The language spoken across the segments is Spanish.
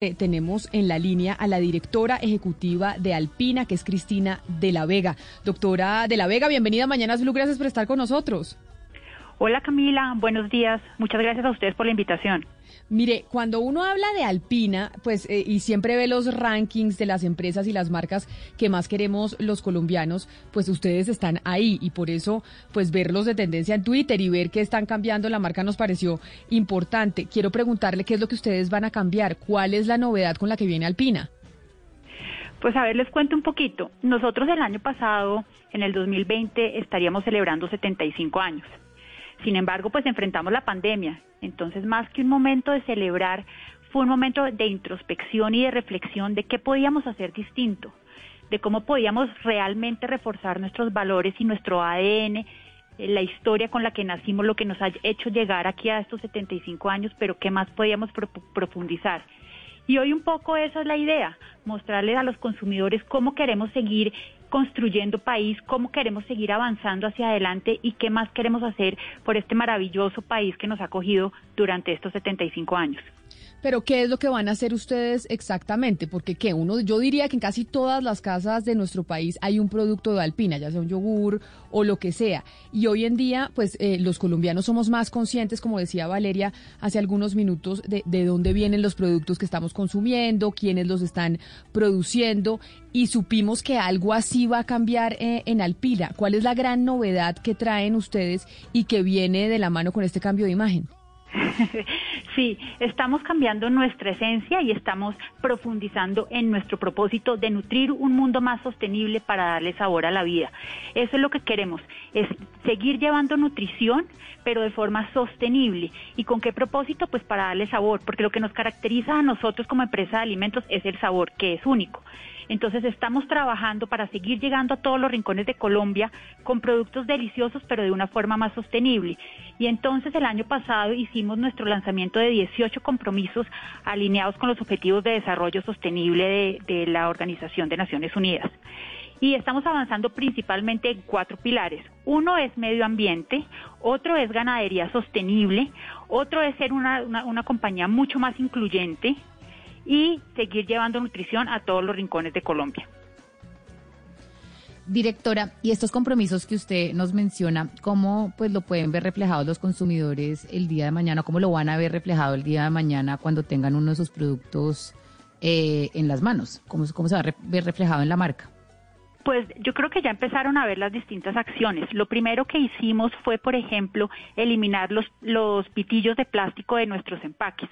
Eh, tenemos en la línea a la directora ejecutiva de Alpina, que es Cristina de la Vega. Doctora de la Vega, bienvenida a Mañanas Blue, gracias por estar con nosotros. Hola Camila, buenos días. Muchas gracias a ustedes por la invitación. Mire, cuando uno habla de Alpina, pues eh, y siempre ve los rankings de las empresas y las marcas que más queremos los colombianos, pues ustedes están ahí y por eso, pues verlos de tendencia en Twitter y ver que están cambiando la marca nos pareció importante. Quiero preguntarle qué es lo que ustedes van a cambiar, cuál es la novedad con la que viene Alpina. Pues a ver, les cuento un poquito. Nosotros el año pasado, en el 2020, estaríamos celebrando 75 años. Sin embargo, pues enfrentamos la pandemia. Entonces, más que un momento de celebrar, fue un momento de introspección y de reflexión de qué podíamos hacer distinto, de cómo podíamos realmente reforzar nuestros valores y nuestro ADN, eh, la historia con la que nacimos, lo que nos ha hecho llegar aquí a estos 75 años, pero qué más podíamos profundizar. Y hoy un poco esa es la idea, mostrarles a los consumidores cómo queremos seguir construyendo país, cómo queremos seguir avanzando hacia adelante y qué más queremos hacer por este maravilloso país que nos ha acogido durante estos 75 años. Pero ¿qué es lo que van a hacer ustedes exactamente? Porque que uno, yo diría que en casi todas las casas de nuestro país hay un producto de Alpina, ya sea un yogur o lo que sea. Y hoy en día, pues eh, los colombianos somos más conscientes, como decía Valeria hace algunos minutos, de, de dónde vienen los productos que estamos consumiendo, quiénes los están produciendo y supimos que algo así va a cambiar eh, en Alpina. ¿Cuál es la gran novedad que traen ustedes y que viene de la mano con este cambio de imagen? Sí, estamos cambiando nuestra esencia y estamos profundizando en nuestro propósito de nutrir un mundo más sostenible para darle sabor a la vida. Eso es lo que queremos, es seguir llevando nutrición, pero de forma sostenible. ¿Y con qué propósito? Pues para darle sabor, porque lo que nos caracteriza a nosotros como empresa de alimentos es el sabor, que es único. Entonces estamos trabajando para seguir llegando a todos los rincones de Colombia con productos deliciosos, pero de una forma más sostenible. Y entonces el año pasado hicimos nuestro lanzamiento de 18 compromisos alineados con los objetivos de desarrollo sostenible de, la Organización de Naciones Unidas y estamos avanzando principalmente en cuatro pilares. Uno es medio ambiente, otro es ganadería sostenible, otro es ser una, una, compañía mucho más incluyente, y seguir llevando nutrición a todos los rincones de Colombia. Directora, y estos compromisos que usted nos menciona, ¿cómo pues lo pueden ver reflejados los consumidores el día de mañana? ¿Cómo lo van a ver reflejado el día de mañana cuando tengan uno de sus productos eh, en las manos? ¿Cómo, ¿Cómo se va a ver reflejado en la marca? Pues yo creo que ya empezaron a ver las distintas acciones. Lo primero que hicimos fue, por ejemplo, eliminar los, los pitillos de plástico de nuestros empaques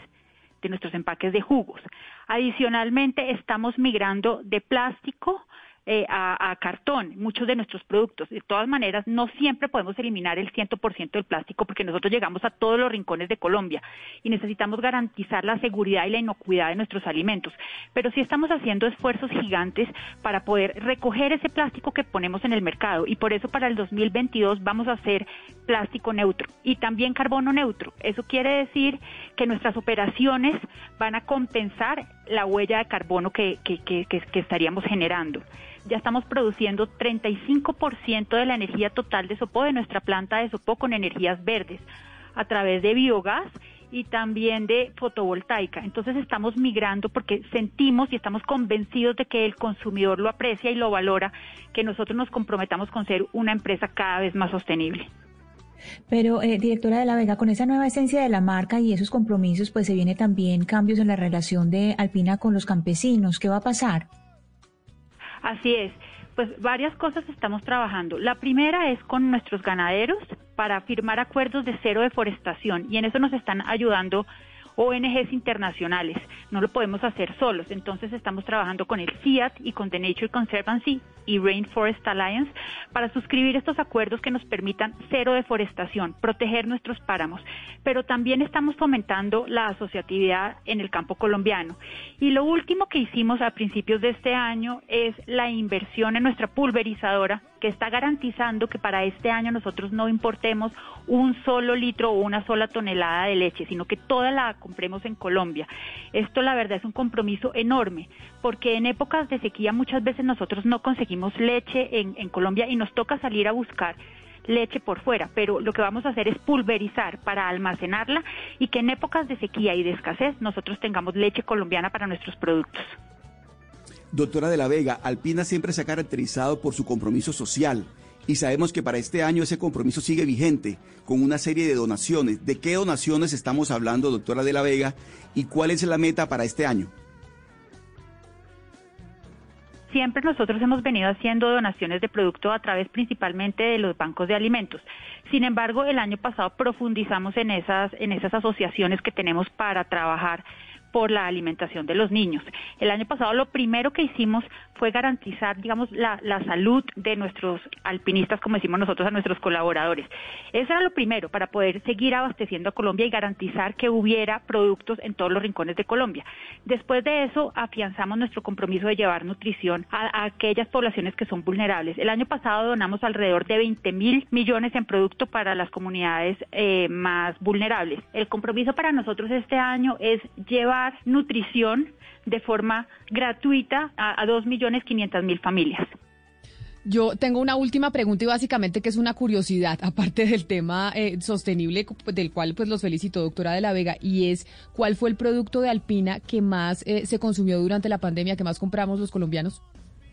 de nuestros empaques de jugos. Adicionalmente, estamos migrando de plástico eh, a, cartón, muchos de nuestros productos. De todas maneras, no siempre podemos eliminar el 100% del plástico porque nosotros llegamos a todos los rincones de Colombia y necesitamos garantizar la seguridad y la inocuidad de nuestros alimentos. Pero sí estamos haciendo esfuerzos gigantes para poder recoger ese plástico que ponemos en el mercado y por eso para el 2022 vamos a hacer plástico neutro y también carbono neutro. Eso quiere decir que nuestras operaciones van a compensar la huella de carbono que, que estaríamos generando ya estamos produciendo 35% de la energía total de Sopó, de nuestra planta de Sopó, con energías verdes, a través de biogás y también de fotovoltaica. Entonces estamos migrando porque sentimos y estamos convencidos de que el consumidor lo aprecia y lo valora, que nosotros nos comprometamos con ser una empresa cada vez más sostenible. Pero, eh, directora de la Vega, con esa nueva esencia de la marca y esos compromisos, pues se viene también cambios en la relación de Alpina con los campesinos. ¿Qué va a pasar? Así es. Pues varias cosas estamos trabajando. La primera es con nuestros ganaderos para firmar acuerdos de cero deforestación y en eso nos están ayudando ONGs internacionales. No lo podemos hacer solos. Entonces estamos trabajando con el CIAT y con The Nature Conservancy y Rainforest Alliance para suscribir estos acuerdos que nos permitan cero deforestación, proteger nuestros páramos. Pero también estamos fomentando la asociatividad en el campo colombiano. Y lo último que hicimos a principios de este año es la inversión en nuestra pulverizadora que está garantizando que para este año nosotros no importemos un solo litro o una sola tonelada de leche, sino que toda la compremos en Colombia. Esto la verdad es un compromiso enorme, porque en épocas de sequía muchas veces nosotros no conseguimos leche en, Colombia y nos toca salir a buscar leche por fuera, pero lo que vamos a hacer es pulverizar para almacenarla y que en épocas de sequía y de escasez nosotros tengamos leche colombiana para nuestros productos. Doctora de la Vega, Alpina siempre se ha caracterizado por su compromiso social y sabemos que para este año ese compromiso sigue vigente con una serie de donaciones. ¿De qué donaciones estamos hablando, doctora de la Vega, y cuál es la meta para este año? Siempre nosotros hemos venido haciendo donaciones de producto a través principalmente de los bancos de alimentos. Sin embargo, el año pasado profundizamos en esas, en esas asociaciones que tenemos para trabajar por la alimentación de los niños. El año pasado lo primero que hicimos fue garantizar, digamos, la, salud de nuestros alpinistas, como decimos nosotros a nuestros colaboradores. Eso era lo primero para poder seguir abasteciendo a Colombia y garantizar que hubiera productos en todos los rincones de Colombia. Después de eso, afianzamos nuestro compromiso de llevar nutrición a, aquellas poblaciones que son vulnerables. El año pasado donamos alrededor de 20 mil millones en producto para las comunidades eh, más vulnerables. El compromiso para nosotros este año es llevar nutrición de forma gratuita a, a 2.500.000 familias. Yo tengo una última pregunta y básicamente que es una curiosidad, aparte del tema eh, sostenible del cual pues los felicito, doctora de la Vega, y es ¿cuál fue el producto de Alpina que más eh, se consumió durante la pandemia, que más compramos los colombianos?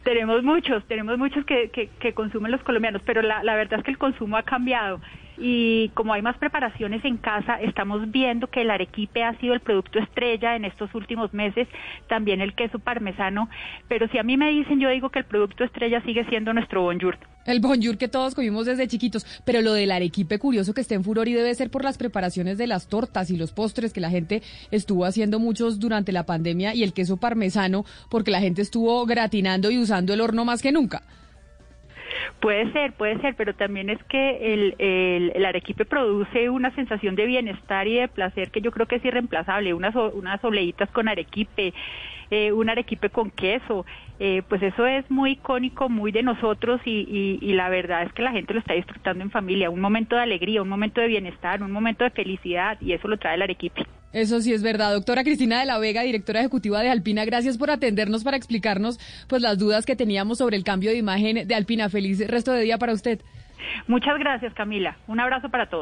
Tenemos muchos, tenemos muchos que, que, consumen los colombianos, pero la, la verdad es que el consumo ha cambiado y como hay más preparaciones en casa, estamos viendo que el arequipe ha sido el producto estrella en estos últimos meses, también el queso parmesano, pero si a mí me dicen, yo digo que el producto estrella sigue siendo nuestro bonjour. El bonjour que todos comimos desde chiquitos, pero lo del arequipe curioso que está en furor y debe ser por las preparaciones de las tortas y los postres que la gente estuvo haciendo muchos durante la pandemia y el queso parmesano porque la gente estuvo gratinando y usando el horno más que nunca. Puede ser, puede ser, pero también es que el, el, arequipe produce una sensación de bienestar y de placer que yo creo que es irreemplazable. Unas, unas oleitas con arequipe, eh, un arequipe con queso, eh, pues eso es muy icónico, muy de nosotros y, y, la verdad es que la gente lo está disfrutando en familia. Un momento de alegría, un momento de bienestar, un momento de felicidad y eso lo trae el arequipe. Eso sí es verdad. Doctora Cristina de la Vega, directora ejecutiva de Alpina, gracias por atendernos para explicarnos pues las dudas que teníamos sobre el cambio de imagen de Alpina. Feliz resto de día para usted. Muchas gracias, Camila. Un abrazo para todos.